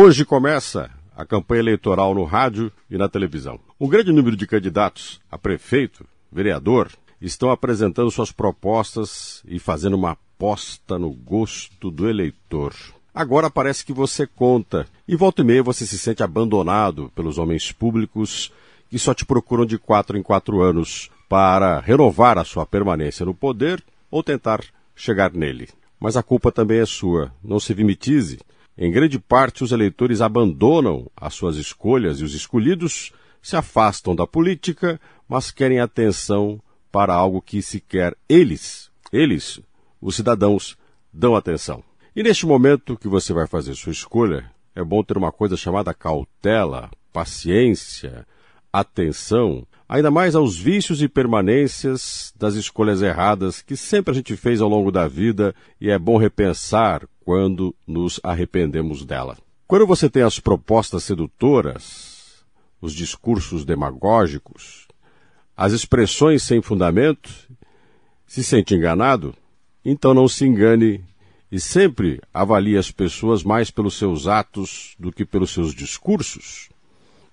Hoje começa a campanha eleitoral no rádio e na televisão. Um grande número de candidatos a prefeito, vereador, estão apresentando suas propostas e fazendo uma aposta no gosto do eleitor. Agora parece que você conta, e volta e meia você se sente abandonado pelos homens públicos que só te procuram de quatro em quatro anos para renovar a sua permanência no poder ou tentar chegar nele. Mas a culpa também é sua. Não se vimitize. Em grande parte, os eleitores abandonam as suas escolhas e os escolhidos se afastam da política, mas querem atenção para algo que sequer eles, eles, os cidadãos, dão atenção. E neste momento que você vai fazer sua escolha, é bom ter uma coisa chamada cautela, paciência, atenção, ainda mais aos vícios e permanências das escolhas erradas que sempre a gente fez ao longo da vida e é bom repensar quando nos arrependemos dela. Quando você tem as propostas sedutoras, os discursos demagógicos, as expressões sem fundamento, se sente enganado, então não se engane e sempre avalie as pessoas mais pelos seus atos do que pelos seus discursos.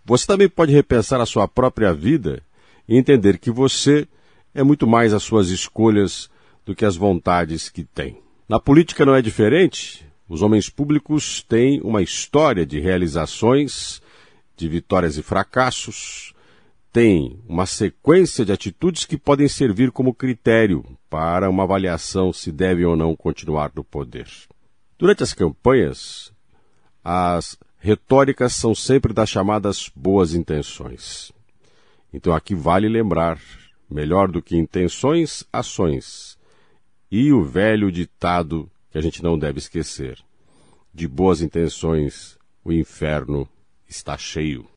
Você também pode repensar a sua própria vida e entender que você é muito mais as suas escolhas do que as vontades que tem. Na política não é diferente. Os homens públicos têm uma história de realizações, de vitórias e fracassos, têm uma sequência de atitudes que podem servir como critério para uma avaliação se devem ou não continuar no poder. Durante as campanhas, as retóricas são sempre das chamadas boas intenções. Então aqui vale lembrar, melhor do que intenções, ações. E o velho ditado que a gente não deve esquecer: de boas intenções o inferno está cheio.